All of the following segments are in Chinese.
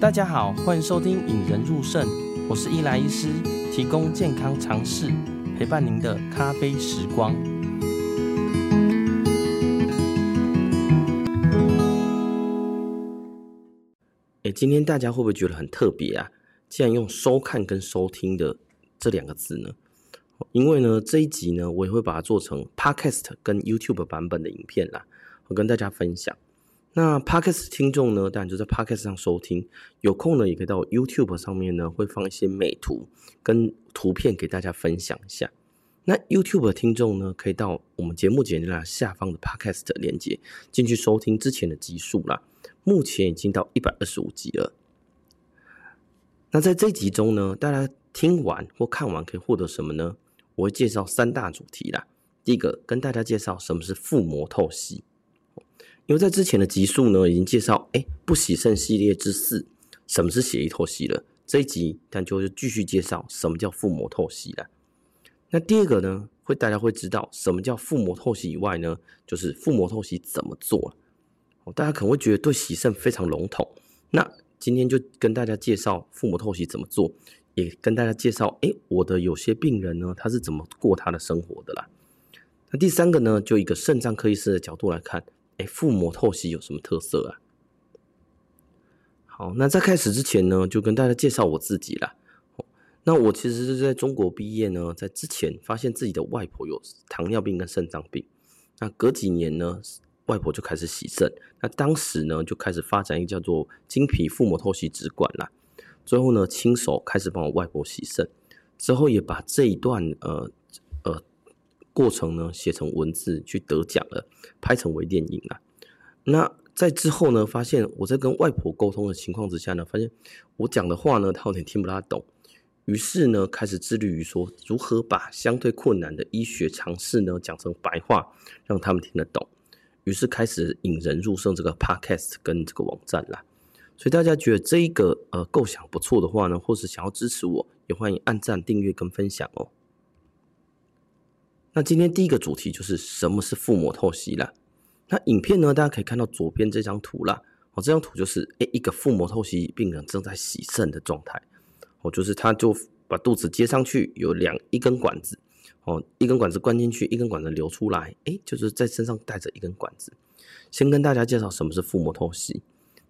大家好，欢迎收听《引人入胜》，我是伊莱医师，提供健康常识，陪伴您的咖啡时光。哎，今天大家会不会觉得很特别啊？既然用收看跟收听的这两个字呢？因为呢，这一集呢，我也会把它做成 Podcast 跟 YouTube 版本的影片啦，我跟大家分享。那 Podcast 听众呢，当然就在 Podcast 上收听，有空呢，也可以到 YouTube 上面呢，会放一些美图跟图片给大家分享一下。那 YouTube 的听众呢，可以到我们节目简介栏下方的 Podcast 链接进去收听之前的集数啦。目前已经到一百二十五集了。那在这集中呢，大家听完或看完可以获得什么呢？我会介绍三大主题啦。第一个，跟大家介绍什么是腹膜透析，因为在之前的集数呢，已经介绍哎，不洗肾系列之四，什么是血液透析了。这一集，但就是继续介绍什么叫腹膜透析了。那第二个呢，会大家会知道什么叫腹膜透析以外呢，就是腹膜透析怎么做。大家可能会觉得对洗肾非常笼统，那今天就跟大家介绍腹膜透析怎么做。也跟大家介绍，哎，我的有些病人呢，他是怎么过他的生活的啦。那第三个呢，就一个肾脏科医师的角度来看，哎，腹膜透析有什么特色啊？好，那在开始之前呢，就跟大家介绍我自己啦。那我其实是在中国毕业呢，在之前发现自己的外婆有糖尿病跟肾脏病，那隔几年呢，外婆就开始洗肾，那当时呢，就开始发展一个叫做经皮腹膜透析直管啦。最后呢，亲手开始帮我外婆洗肾，之后也把这一段呃呃过程呢写成文字去得奖了，拍成微电影啊。那在之后呢，发现我在跟外婆沟通的情况之下呢，发现我讲的话呢，她有点听不大懂。于是呢，开始致力于说如何把相对困难的医学常识呢讲成白话，让他们听得懂。于是开始引人入胜这个 podcast 跟这个网站啦。所以大家觉得这一个呃构想不错的话呢，或是想要支持我，也欢迎按赞、订阅跟分享哦。那今天第一个主题就是什么是腹膜透析啦。那影片呢，大家可以看到左边这张图啦。哦，这张图就是诶一个腹膜透析病人正在洗肾的状态。哦，就是他就把肚子接上去，有两一根管子，哦，一根管子灌进去，一根管子流出来，诶，就是在身上带着一根管子。先跟大家介绍什么是腹膜透析。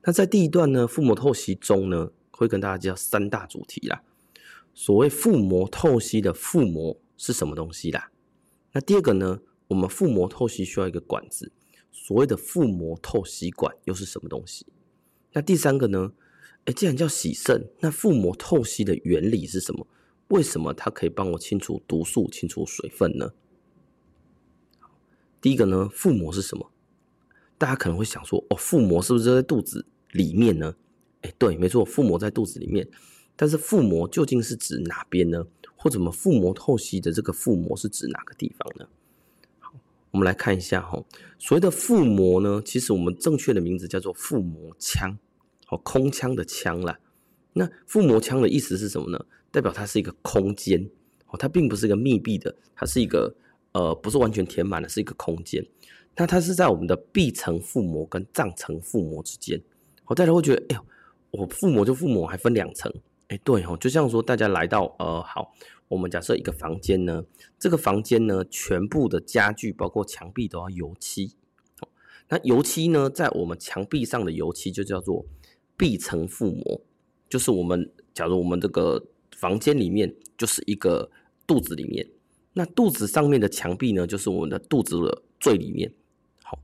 那在第一段呢，腹膜透析中呢，会跟大家介绍三大主题啦。所谓腹膜透析的腹膜是什么东西啦？那第二个呢，我们腹膜透析需要一个管子，所谓的腹膜透析管又是什么东西？那第三个呢？哎，既然叫洗肾，那腹膜透析的原理是什么？为什么它可以帮我清除毒素、清除水分呢？第一个呢，腹膜是什么？大家可能会想说，哦，腹膜是不是在肚子里面呢？哎，对，没错，腹膜在肚子里面。但是腹膜究竟是指哪边呢？或者我们腹膜透析的这个腹膜是指哪个地方呢？好，我们来看一下哈。所谓的腹膜呢，其实我们正确的名字叫做腹膜腔，哦，空腔的腔啦。那腹膜腔的意思是什么呢？代表它是一个空间，哦，它并不是一个密闭的，它是一个呃，不是完全填满的，是一个空间。那它是在我们的壁层腹膜跟脏层腹膜之间。好，大家会觉得，哎呦，我附膜就附膜，还分两层，哎，对哦，就像说大家来到，呃，好，我们假设一个房间呢，这个房间呢，全部的家具包括墙壁都要油漆，那油漆呢，在我们墙壁上的油漆就叫做壁层腹膜，就是我们假如我们这个房间里面就是一个肚子里面，那肚子上面的墙壁呢，就是我们的肚子的最里面，好，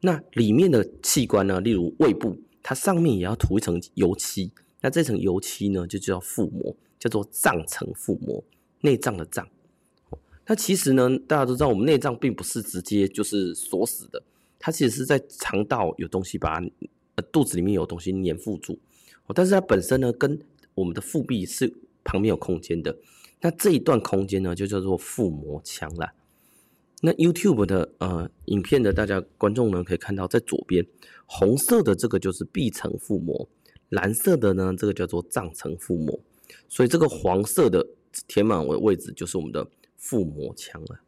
那里面的器官呢，例如胃部。它上面也要涂一层油漆，那这层油漆呢，就叫腹膜，叫做脏层腹膜，内脏的脏。那其实呢，大家都知道，我们内脏并不是直接就是锁死的，它其实是在肠道有东西把它，肚子里面有东西粘附住。但是它本身呢，跟我们的腹壁是旁边有空间的，那这一段空间呢，就叫做腹膜腔了。那 YouTube 的呃影片的大家观众呢，可以看到在左边红色的这个就是壁层腹膜，蓝色的呢这个叫做脏层腹膜，所以这个黄色的填满的位置就是我们的腹膜腔了。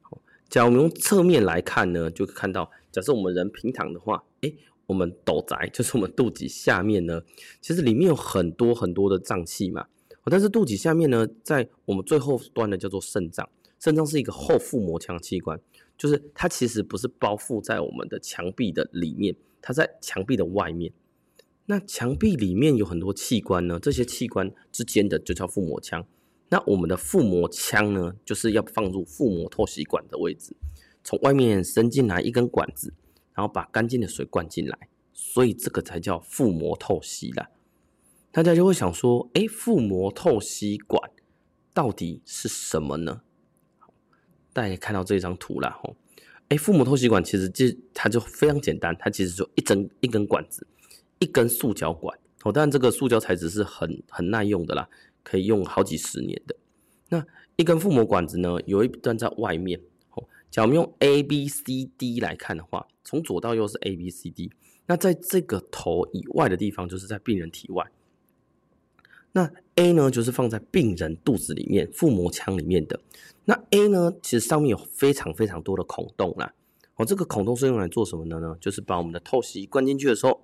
好，假如我们用侧面来看呢，就看到，假设我们人平躺的话，哎，我们斗宅就是我们肚脐下面呢，其实里面有很多很多的脏器嘛。但是肚脐下面呢，在我们最后端的叫做肾脏，肾脏是一个后腹膜腔器官，就是它其实不是包覆在我们的墙壁的里面，它在墙壁的外面。那墙壁里面有很多器官呢，这些器官之间的就叫腹膜腔。那我们的腹膜腔呢，就是要放入腹膜透析管的位置，从外面伸进来一根管子，然后把干净的水灌进来，所以这个才叫腹膜透析啦。大家就会想说，哎，腹膜透析管到底是什么呢？大家看到这张图了吼，哎，腹膜透析管其实就它就非常简单，它其实就一根一根管子。一根塑胶管哦，当然这个塑胶材质是很很耐用的啦，可以用好几十年的。那一根腹膜管子呢，有一端在外面哦。假如我们用 A B C D 来看的话，从左到右是 A B C D，那在这个头以外的地方，就是在病人体外。那 A 呢，就是放在病人肚子里面腹膜腔里面的。那 A 呢，其实上面有非常非常多的孔洞啦。哦，这个孔洞是用来做什么的呢？就是把我们的透析灌进去的时候。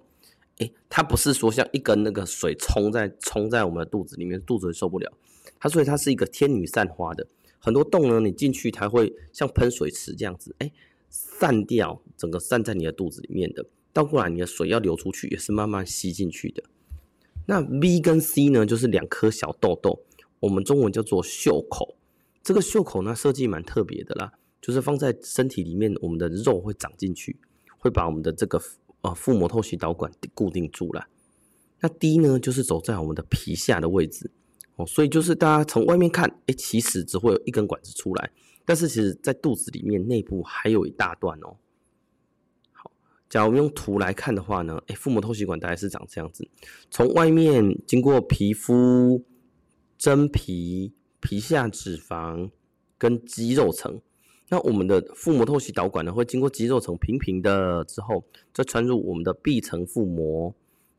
诶，它不是说像一根那个水冲在冲在我们的肚子里面，肚子受不了。它所以它是一个天女散花的，很多洞呢，你进去它会像喷水池这样子，诶，散掉，整个散在你的肚子里面的。倒过来，你的水要流出去也是慢慢吸进去的。那 B 跟 C 呢，就是两颗小痘痘，我们中文叫做袖口。这个袖口呢，设计蛮特别的啦，就是放在身体里面，我们的肉会长进去，会把我们的这个。啊，腹膜透析导管固定住了。那 D 呢，就是走在我们的皮下的位置哦，所以就是大家从外面看，哎，其实只会有一根管子出来，但是其实在肚子里面内部还有一大段哦。假如我们用图来看的话呢，哎，腹膜透析管大概是长这样子，从外面经过皮肤、真皮、皮下脂肪跟肌肉层。那我们的腹膜透析导管呢，会经过肌肉层平平的之后，再穿入我们的壁层腹膜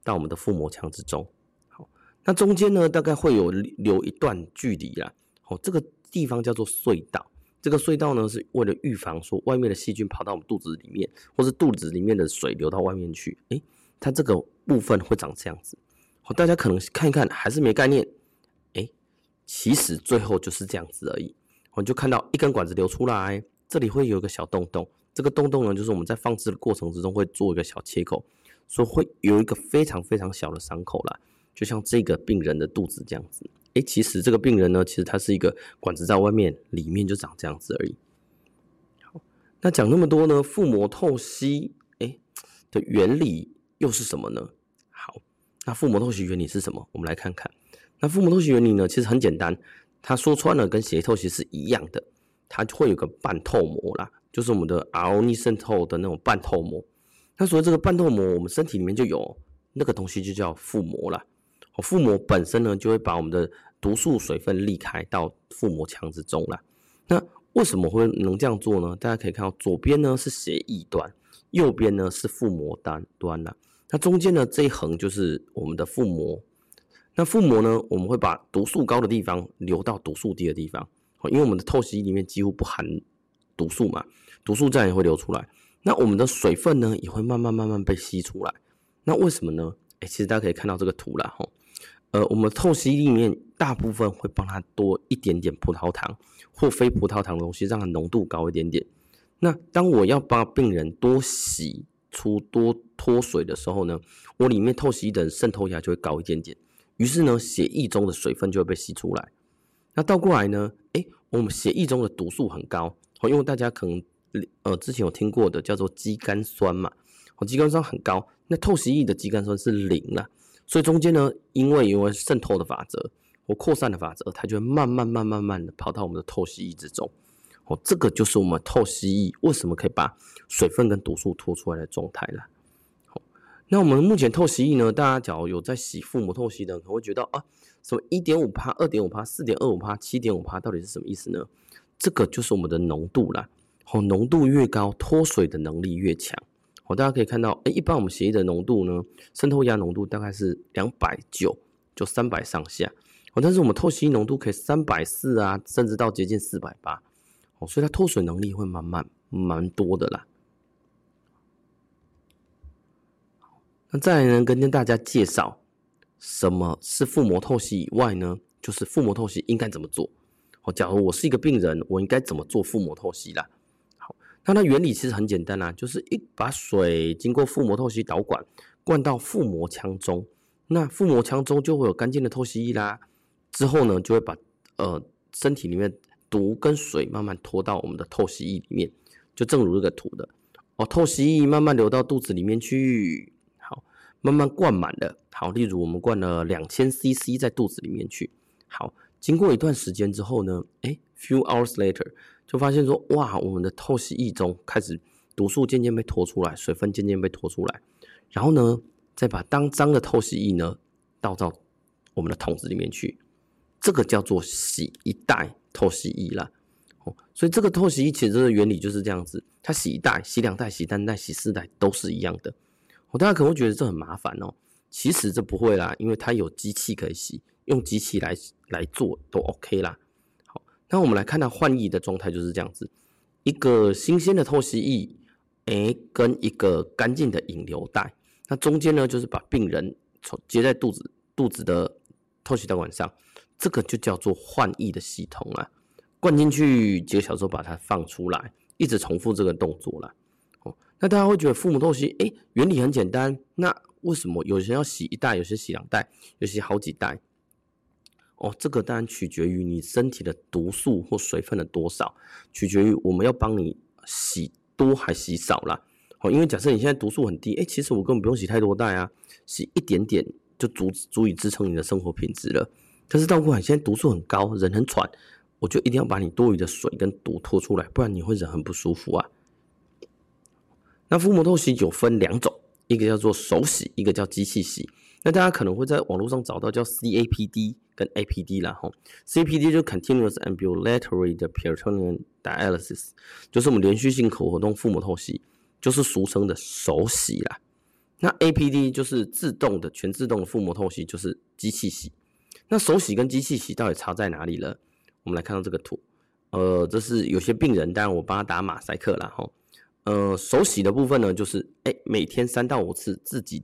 到我们的腹膜腔之中。好，那中间呢，大概会有留一段距离啦。好，这个地方叫做隧道。这个隧道呢，是为了预防说外面的细菌跑到我们肚子里面，或是肚子里面的水流到外面去。诶，它这个部分会长这样子。好，大家可能看一看还是没概念。诶，其实最后就是这样子而已。我们就看到一根管子流出来，这里会有一个小洞洞，这个洞洞呢，就是我们在放置的过程之中会做一个小切口，所以会有一个非常非常小的伤口啦，就像这个病人的肚子这样子。诶，其实这个病人呢，其实他是一个管子在外面，里面就长这样子而已。好，那讲那么多呢，腹膜透析诶的原理又是什么呢？好，那腹膜透析原理是什么？我们来看看。那腹膜透析原理呢，其实很简单。它说穿了跟血液透析是一样的，它会有个半透膜啦，就是我们的 RO 逆渗透的那种半透膜。那所以这个半透膜，我们身体里面就有那个东西，就叫腹膜啦。腹膜本身呢，就会把我们的毒素水分离开到腹膜腔之中啦。那为什么会能这样做呢？大家可以看到，左边呢是血液端，右边呢是腹膜单端啦。那中间呢这一横就是我们的腹膜。那腹膜呢，我们会把毒素高的地方流到毒素低的地方，因为我们的透析里面几乎不含毒素嘛，毒素自然也会流出来。那我们的水分呢，也会慢慢慢慢被吸出来。那为什么呢？哎，其实大家可以看到这个图啦，哈，呃，我们透析里面大部分会帮它多一点点葡萄糖或非葡萄糖的东西，让它浓度高一点点。那当我要帮病人多洗出多脱水的时候呢，我里面透析的渗透压就会高一点点。于是呢，血液中的水分就会被吸出来。那倒过来呢？诶，我们血液中的毒素很高哦，因为大家可能呃之前有听过的叫做肌酐酸嘛，哦，肌酐酸很高。那透析液的肌酐酸是零了，所以中间呢，因为因为渗透的法则或扩散的法则，它就会慢慢慢慢慢的跑到我们的透析液之中。哦，这个就是我们透析液为什么可以把水分跟毒素拖出来的状态了。那我们目前透析液呢？大家假如有在洗腹膜透析的，可能会觉得啊，什么一点五趴、二点五趴、四点二五趴、七点五趴，到底是什么意思呢？这个就是我们的浓度啦。好，浓度越高，脱水的能力越强。好，大家可以看到，哎，一般我们血液的浓度呢，渗透压浓度大概是两百九，就三百上下。哦，但是我们透析浓度可以三百四啊，甚至到接近四百八。哦，所以它脱水能力会蛮蛮蛮多的啦。那再来呢，跟大家介绍什么是腹膜透析以外呢，就是腹膜透析应该怎么做。哦，假如我是一个病人，我应该怎么做腹膜透析啦？好，那它原理其实很简单啦，就是一把水经过腹膜透析导管灌到腹膜腔中，那腹膜腔中就会有干净的透析液啦。之后呢，就会把呃身体里面毒跟水慢慢拖到我们的透析液里面，就正如这个图的哦，透析液慢慢流到肚子里面去，好，慢慢灌满了。好，例如我们灌了两千 CC 在肚子里面去，好。经过一段时间之后呢，诶 few hours later 就发现说，哇，我们的透析液中开始毒素渐渐被拖出来，水分渐渐被拖出来，然后呢，再把当脏的透析液呢倒到我们的桶子里面去，这个叫做洗一袋透析液啦。哦，所以这个透析液其实的原理就是这样子，它洗一袋、洗两袋、洗三袋、洗四袋都是一样的。哦，大家可能会觉得这很麻烦哦，其实这不会啦，因为它有机器可以洗。用机器来来做都 OK 啦。那我们来看到换液的状态就是这样子，一个新鲜的透析液，诶，跟一个干净的引流袋，那中间呢就是把病人从接在肚子肚子的透析导管上，这个就叫做换液的系统啊。灌进去几个小时后把它放出来，一直重复这个动作啦。哦，那大家会觉得父母透析，诶，原理很简单，那为什么有些要洗一袋，有些洗两袋，有些好几袋？哦，这个当然取决于你身体的毒素或水分的多少，取决于我们要帮你洗多还洗少啦。哦，因为假设你现在毒素很低，哎，其实我根本不用洗太多袋啊，洗一点点就足足以支撑你的生活品质了。但是倒过来，现在毒素很高，人很喘，我就一定要把你多余的水跟毒拖出来，不然你会人很不舒服啊。那腹膜透析有分两种，一个叫做手洗，一个叫机器洗。那大家可能会在网络上找到叫 CAPD 跟 APD 啦，吼 CPD 就 Continuous Ambulatory 的 Peritoneal Dialysis，就是我们连续性口活动腹膜透析，就是俗称的手洗啦。那 APD 就是自动的全自动的腹膜透析，就是机器洗。那手洗跟机器洗到底差在哪里呢？我们来看到这个图，呃，这是有些病人，当然我帮他打马赛克啦，吼，呃，手洗的部分呢，就是哎、每天三到五次自己。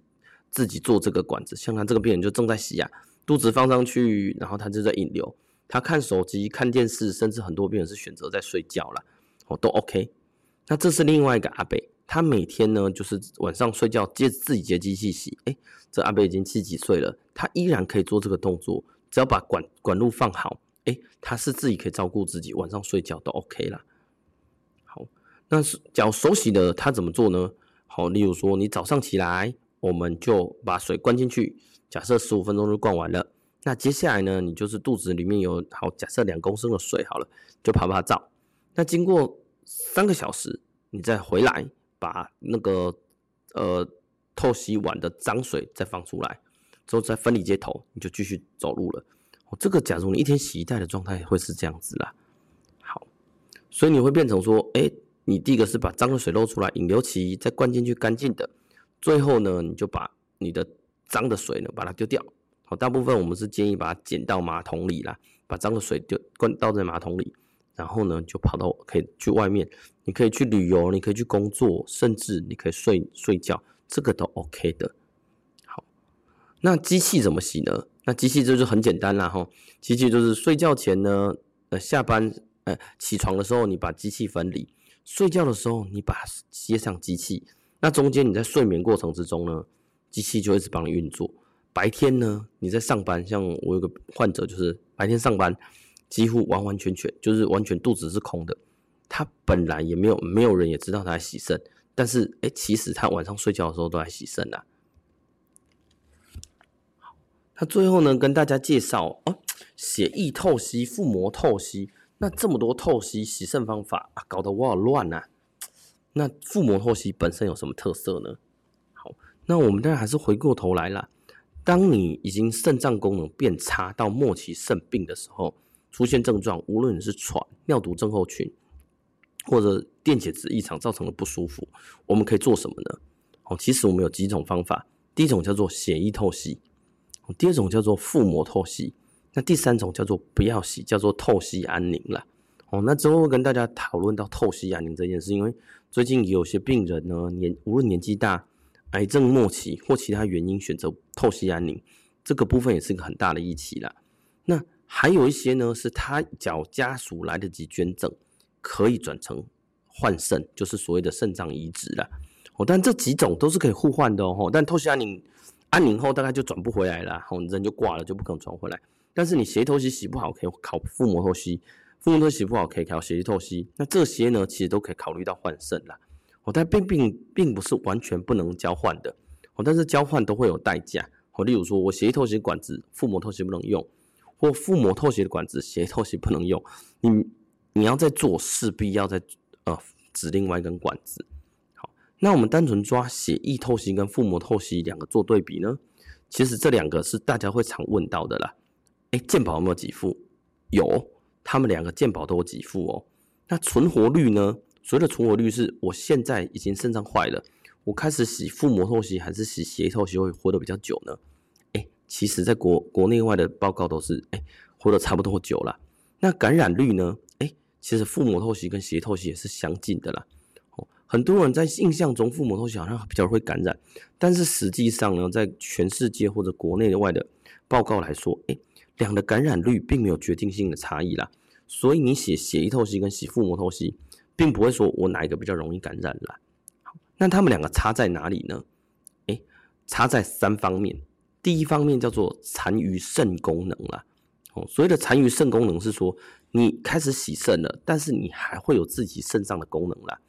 自己做这个管子，像他这个病人就正在洗啊，肚子放上去，然后他就在引流，他看手机、看电视，甚至很多病人是选择在睡觉了，哦，都 OK。那这是另外一个阿伯，他每天呢就是晚上睡觉接自己接机器洗，诶，这阿伯已经七几岁了，他依然可以做这个动作，只要把管管路放好，诶，他是自己可以照顾自己，晚上睡觉都 OK 了。好，那脚手洗的他怎么做呢？好，例如说你早上起来。我们就把水灌进去，假设十五分钟就灌完了。那接下来呢，你就是肚子里面有好，假设两公升的水好了，就趴趴照。那经过三个小时，你再回来把那个呃透析完的脏水再放出来，之后再分离接头，你就继续走路了。哦，这个假如你一天洗一袋的状态会是这样子啦。好，所以你会变成说，哎，你第一个是把脏的水漏出来，引流期再灌进去干净的。最后呢，你就把你的脏的水呢，把它丢掉。好，大部分我们是建议把它捡到马桶里啦，把脏的水丢灌倒在马桶里，然后呢，就跑到可以去外面，你可以去旅游，你可以去工作，甚至你可以睡睡觉，这个都 OK 的。好，那机器怎么洗呢？那机器就是很简单啦，哈，机器就是睡觉前呢，呃，下班呃起床的时候，你把机器分离，睡觉的时候你把它接上机器。那中间你在睡眠过程之中呢，机器就一直帮你运作。白天呢，你在上班，像我有个患者，就是白天上班，几乎完完全全就是完全肚子是空的。他本来也没有没有人也知道他在洗肾，但是哎、其实他晚上睡觉的时候都在洗肾啊。好，那最后呢，跟大家介绍哦，血液透析、腹膜透析，那这么多透析洗肾方法啊，搞得我好乱啊。那腹膜透析本身有什么特色呢？那我们当然还是回过头来啦。当你已经肾脏功能变差到末期肾病的时候，出现症状，无论你是喘、尿毒症候群，或者电解质异常造成的不舒服，我们可以做什么呢？哦，其实我们有几种方法。第一种叫做血液透析，第二种叫做腹膜透析，那第三种叫做不要洗，叫做透析安宁啦。哦，那之后会跟大家讨论到透析安宁这件事，因为最近有些病人呢，年无论年纪大、癌症末期或其他原因选择透析安宁，这个部分也是一个很大的议题啦。那还有一些呢，是他脚家属来得及捐赠，可以转成换肾，就是所谓的肾脏移植啦。哦，但这几种都是可以互换的哦。但透析安宁安宁后大概就转不回来了，哦，人就挂了，就不可能转回来。但是你血透析洗不好，可以考腹膜透析。腹膜透析不好，可以考血液透析。那这些呢，其实都可以考虑到换肾啦。哦，但并并并不是完全不能交换的。哦，但是交换都会有代价。哦，例如说我血液透析管子，腹膜透析不能用，或腹膜透析的管子，血液透析不能用。你你要再做，势必要再呃指另外一根管子。好，那我们单纯抓血液透析跟腹膜透析两个做对比呢，其实这两个是大家会常问到的啦。哎，鉴保有没有给付？有。他们两个鉴保都有给付哦。那存活率呢？所谓的存活率是我现在已经肾脏坏了，我开始洗腹膜透析还是洗血液透析会活得比较久呢？哎，其实在国国内外的报告都是哎活得差不多久了。那感染率呢？哎，其实腹膜透析跟血液透析也是相近的啦。哦，很多人在印象中腹膜透析好像比较会感染，但是实际上呢，在全世界或者国内外的报告来说，哎。两的感染率并没有决定性的差异啦，所以你写血液透析跟洗腹膜透析，并不会说我哪一个比较容易感染啦。好，那他们两个差在哪里呢？诶，差在三方面。第一方面叫做残余肾功能啦。哦，所谓的残余肾功能是说你开始洗肾了，但是你还会有自己肾脏的功能啦。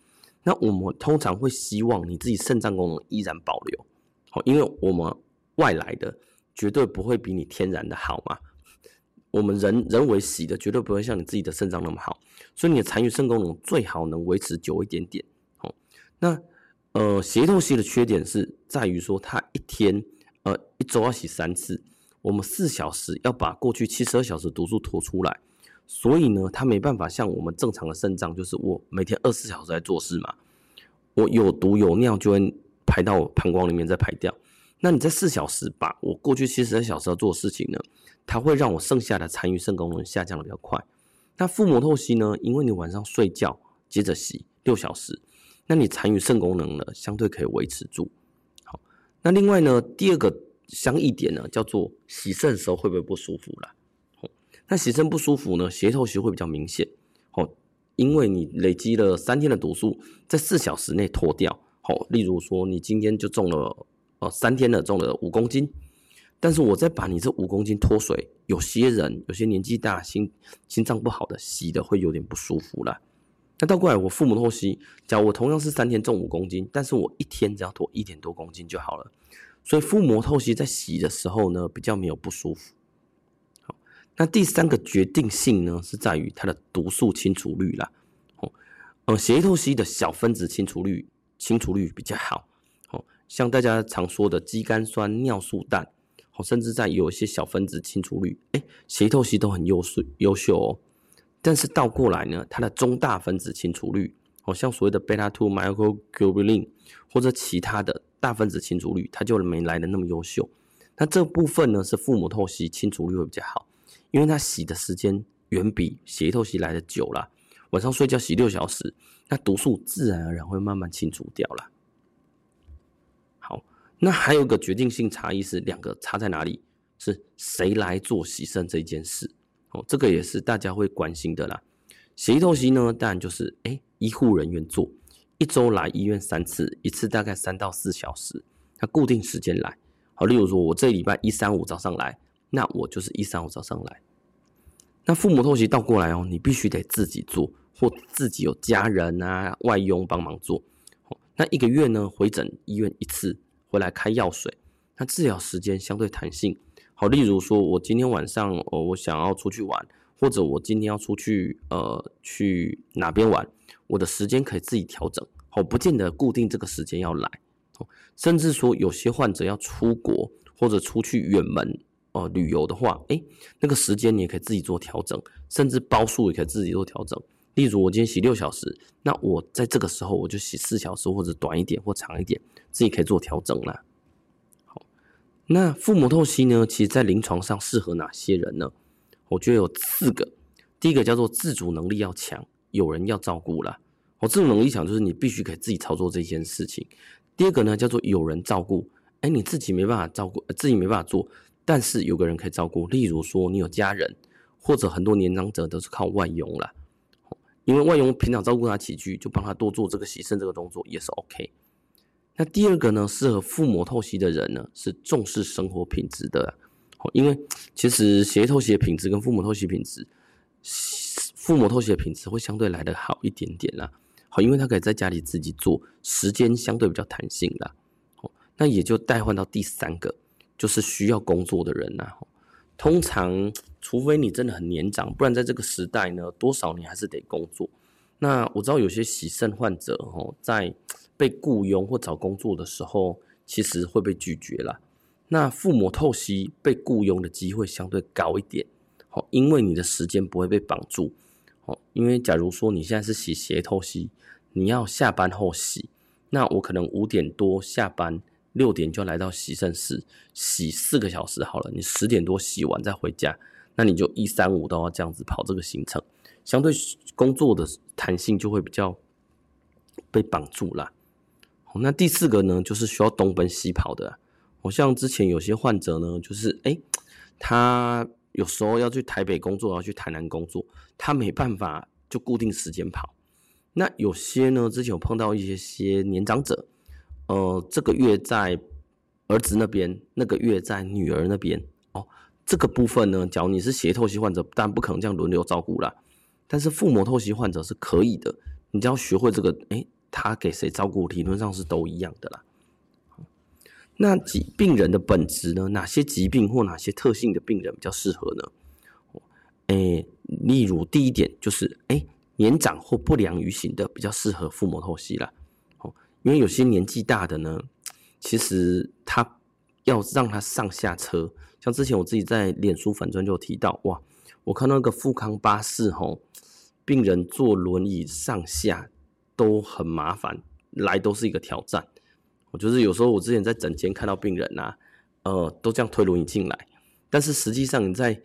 那我们通常会希望你自己肾脏功能依然保留。好，因为我们外来的绝对不会比你天然的好嘛。我们人人为洗的绝对不会像你自己的肾脏那么好，所以你的残余肾功能最好能维持久一点点。哦，那呃，血液透析的缺点是在于说，它一天呃一周要洗三次，我们四小时要把过去七十二小时毒素拖出来，所以呢，它没办法像我们正常的肾脏，就是我每天二十四小时在做事嘛，我有毒有尿就会排到膀胱里面再排掉。那你在四小时把我过去七十二小时要做的事情呢，它会让我剩下的残余肾功能下降的比较快。那腹膜透析呢，因为你晚上睡觉接着洗六小时，那你残余肾功能呢相对可以维持住。好，那另外呢，第二个相异点呢叫做洗肾的时候会不会不舒服啦？好，那洗肾不舒服呢，血液透析会比较明显。好，因为你累积了三天的毒素，在四小时内脱掉。好，例如说你今天就中了。哦，三天了，重了五公斤，但是我再把你这五公斤脱水，有些人有些年纪大、心心脏不好的，洗的会有点不舒服了。那倒过来，我腹膜透析，假如我同样是三天重五公斤，但是我一天只要脱一点多公斤就好了。所以腹膜透析在洗的时候呢，比较没有不舒服。好，那第三个决定性呢，是在于它的毒素清除率啦。哦，呃，血液透析的小分子清除率清除率比较好。像大家常说的肌酐酸、尿素氮，甚至在有一些小分子清除率，哎，血液透析都很优秀优秀哦。但是倒过来呢，它的中大分子清除率，好像所谓的贝塔2 microglobulin 或者其他的大分子清除率，它就没来的那么优秀。那这部分呢，是腹膜透析清除率会比较好，因为它洗的时间远比血液透析来的久了。晚上睡觉洗六小时，那毒素自然而然会慢慢清除掉了。那还有个决定性差异是两个差在哪里？是谁来做洗肾这件事？哦，这个也是大家会关心的啦。血液透析呢，当然就是哎，医护人员做，一周来医院三次，一次大概三到四小时，他固定时间来。好，例如说我这礼拜一三五早上来，那我就是一三五早上来。那父母透析倒过来哦，你必须得自己做，或自己有家人啊外佣帮忙做。那一个月呢，回诊医院一次。回来开药水，那治疗时间相对弹性。好，例如说我今天晚上哦，我想要出去玩，或者我今天要出去呃去哪边玩，我的时间可以自己调整。好，不见得固定这个时间要来。甚至说有些患者要出国或者出去远门哦、呃、旅游的话，诶，那个时间你也可以自己做调整，甚至包数也可以自己做调整。例如我今天洗六小时，那我在这个时候我就洗四小时，或者短一点或长一点，自己可以做调整啦。好，那腹膜透析呢？其实在临床上适合哪些人呢？我觉得有四个。第一个叫做自主能力要强，有人要照顾啦。我，自主能力强就是你必须可以自己操作这件事情。第二个呢叫做有人照顾，哎，你自己没办法照顾，自己没办法做，但是有个人可以照顾。例如说你有家人，或者很多年长者都是靠外佣啦。因为外佣平常照顾他起居，就帮他多做这个洗肾这个动作也是 OK。那第二个呢，适合腹膜透析的人呢，是重视生活品质的。因为其实血液透析的品质跟腹膜透析品质，腹膜透析的品质会相对来得好一点点啦。好，因为他可以在家里自己做，时间相对比较弹性啦。好那也就代换到第三个，就是需要工作的人呐。通常，除非你真的很年长，不然在这个时代呢，多少你还是得工作。那我知道有些洗肾患者哦，在被雇佣或找工作的时候，其实会被拒绝啦。那腹膜透析被雇佣的机会相对高一点，好，因为你的时间不会被绑住。好，因为假如说你现在是洗血透析，你要下班后洗，那我可能五点多下班。六点就来到洗肾室洗四个小时好了，你十点多洗完再回家，那你就一三五都要这样子跑这个行程，相对工作的弹性就会比较被绑住啦。好，那第四个呢，就是需要东奔西跑的。我像之前有些患者呢，就是诶、他有时候要去台北工作，要去台南工作，他没办法就固定时间跑。那有些呢，之前有碰到一些些年长者。呃，这个月在儿子那边，那个月在女儿那边。这个部分呢，假如你是血透析患者，当然不可能这样轮流照顾啦。但是腹膜透析患者是可以的，你只要学会这个，诶，他给谁照顾，理论上是都一样的啦。那疾病人的本质呢？哪些疾病或哪些特性的病人比较适合呢？诶，例如第一点就是，诶，年长或不良于行的比较适合腹膜透析啦。因为有些年纪大的呢，其实他要让他上下车，像之前我自己在脸书粉专就提到，哇，我看到那个富康巴士吼，病人坐轮椅上下都很麻烦，来都是一个挑战。我就是有时候我之前在诊间看到病人啊，呃，都这样推轮椅进来，但是实际上你在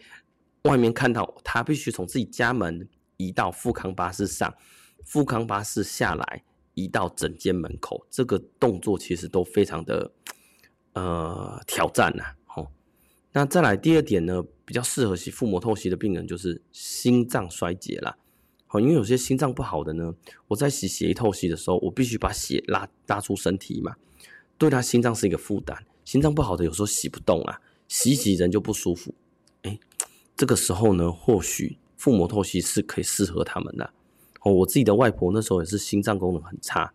外面看到他必须从自己家门移到富康巴士上，富康巴士下来。移到诊间门口，这个动作其实都非常的呃挑战呐。那再来第二点呢，比较适合洗腹膜透析的病人就是心脏衰竭啦。好，因为有些心脏不好的呢，我在洗血液透析的时候，我必须把血拉拉出身体嘛，对他心脏是一个负担。心脏不好的有时候洗不动啊，洗一洗人就不舒服。哎，这个时候呢，或许腹膜透析是可以适合他们的。哦，我自己的外婆那时候也是心脏功能很差，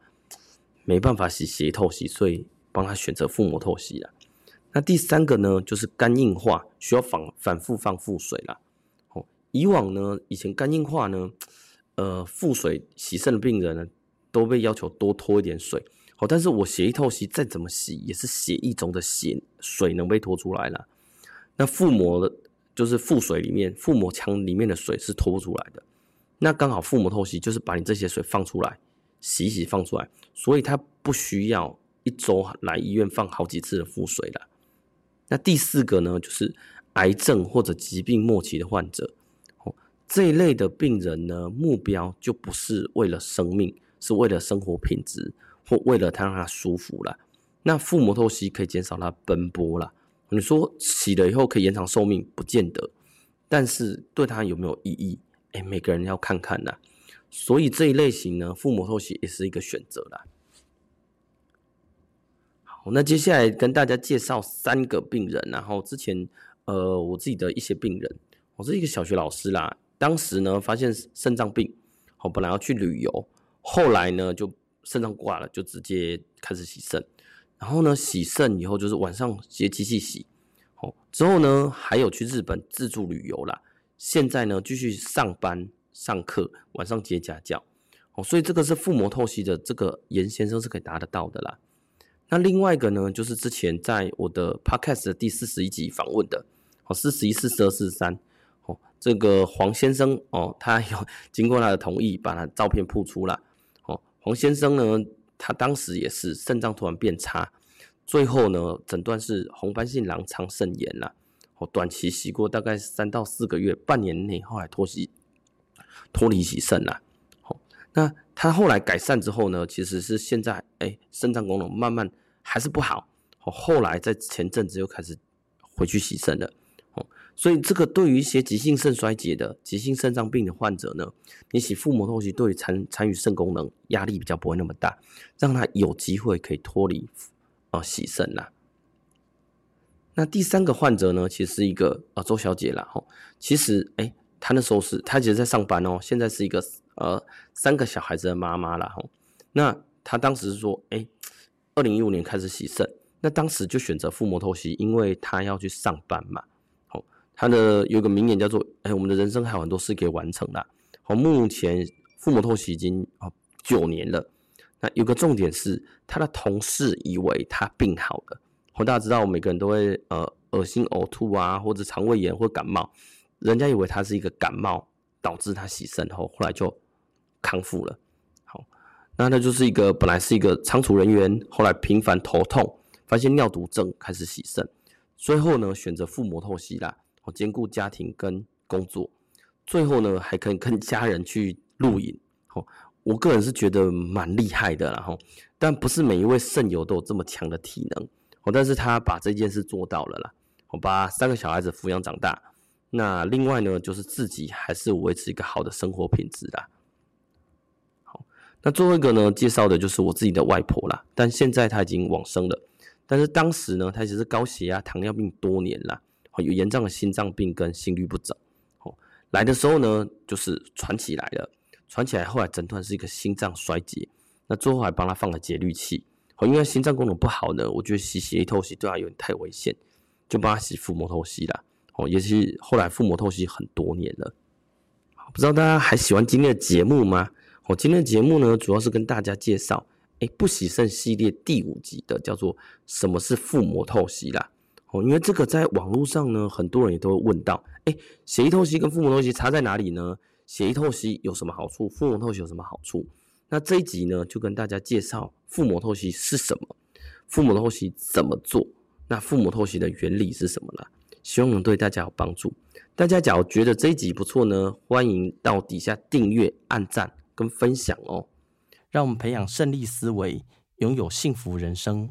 没办法洗血液透析，所以帮她选择腹膜透析了。那第三个呢，就是肝硬化，需要反反复放腹水了。哦，以往呢，以前肝硬化呢，呃，腹水洗肾的病人呢，都被要求多拖一点水。哦，但是我血液透析再怎么洗，也是血液中的血水能被拖出来了。那腹膜的，就是腹水里面，腹膜腔里面的水是拖不出来的。那刚好腹膜透析就是把你这些水放出来，洗一洗放出来，所以他不需要一周来医院放好几次的腹水了。那第四个呢，就是癌症或者疾病末期的患者，哦，这一类的病人呢，目标就不是为了生命，是为了生活品质或为了他让他舒服了。那腹膜透析可以减少他奔波了。你说洗了以后可以延长寿命，不见得，但是对他有没有意义？哎，每个人要看看呐，所以这一类型呢，腹膜透析也是一个选择啦。那接下来跟大家介绍三个病人，然后之前呃我自己的一些病人，我是一个小学老师啦，当时呢发现肾脏病，我本来要去旅游，后来呢就肾脏挂了，就直接开始洗肾，然后呢洗肾以后就是晚上接机器洗，好之后呢还有去日本自助旅游啦。现在呢，继续上班上课，晚上接家教，哦，所以这个是腹膜透析的这个严先生是可以达得到的啦。那另外一个呢，就是之前在我的 podcast 的第四十一集访问的，哦，四十一、四十二、四十三，哦，这个黄先生哦，他有 经过他的同意，把他照片铺出来，哦，黄先生呢，他当时也是肾脏突然变差，最后呢，诊断是红斑性狼疮肾炎啦。短期洗过大概三到四个月，半年内后来脱洗脱离洗肾啦。好，那他后来改善之后呢，其实是现在哎，肾脏功能慢慢还是不好。后来在前阵子又开始回去洗肾了。所以这个对于一些急性肾衰竭的、急性肾脏病的患者呢，你洗腹膜透析对于参参与肾功能压力比较不会那么大，让他有机会可以脱离啊洗肾啦。那第三个患者呢，其实是一个呃周小姐啦。哈，其实哎，她那时候是她其实在上班哦，现在是一个呃三个小孩子的妈妈啦。哈，那她当时是说，哎，二零一五年开始洗肾，那当时就选择腹膜透析，因为她要去上班嘛。好，她的有个名言叫做，哎，我们的人生还有很多事可以完成的。好，目前腹膜透析已经哦九年了。那有个重点是，她的同事以为她病好了。大家知道，每个人都会呃恶心呕吐啊，或者肠胃炎或感冒，人家以为他是一个感冒导致他洗肾后，后来就康复了。好，那他就是一个本来是一个仓储人员，后来频繁头痛，发现尿毒症，开始洗肾，最后呢选择腹膜透析啦，兼顾家庭跟工作，最后呢还可以跟家人去露营。好，我个人是觉得蛮厉害的，然后但不是每一位肾友都有这么强的体能。哦但是他把这件事做到了啦，我把三个小孩子抚养长大。那另外呢，就是自己还是维持一个好的生活品质的。那最后一个呢，介绍的就是我自己的外婆啦。但现在她已经往生了。但是当时呢，她其实是高血压、糖尿病多年了，有严重的心脏病跟心律不整。哦，来的时候呢，就是喘起来了，喘起来后来诊断是一个心脏衰竭。那最后还帮她放了节律器。哦，因为心脏功能不好呢，我觉得洗血液透析对她有点太危险，就帮她洗腹膜透析啦。哦，也是后来腹膜透析很多年了。不知道大家还喜欢今天的节目吗？我，今天的节目呢，主要是跟大家介绍，哎，不洗肾系列第五集的叫做什么是腹膜透析啦。哦，因为这个在网络上呢，很多人也都会问到，哎，血液透析跟腹膜透析差在哪里呢？血液透析有什么好处？腹膜透析有什么好处？那这一集呢，就跟大家介绍腹膜透析是什么，腹膜透析怎么做，那腹膜透析的原理是什么呢？希望能对大家有帮助。大家假如觉得这一集不错呢，欢迎到底下订阅、按赞跟分享哦。让我们培养胜利思维，拥有幸福人生。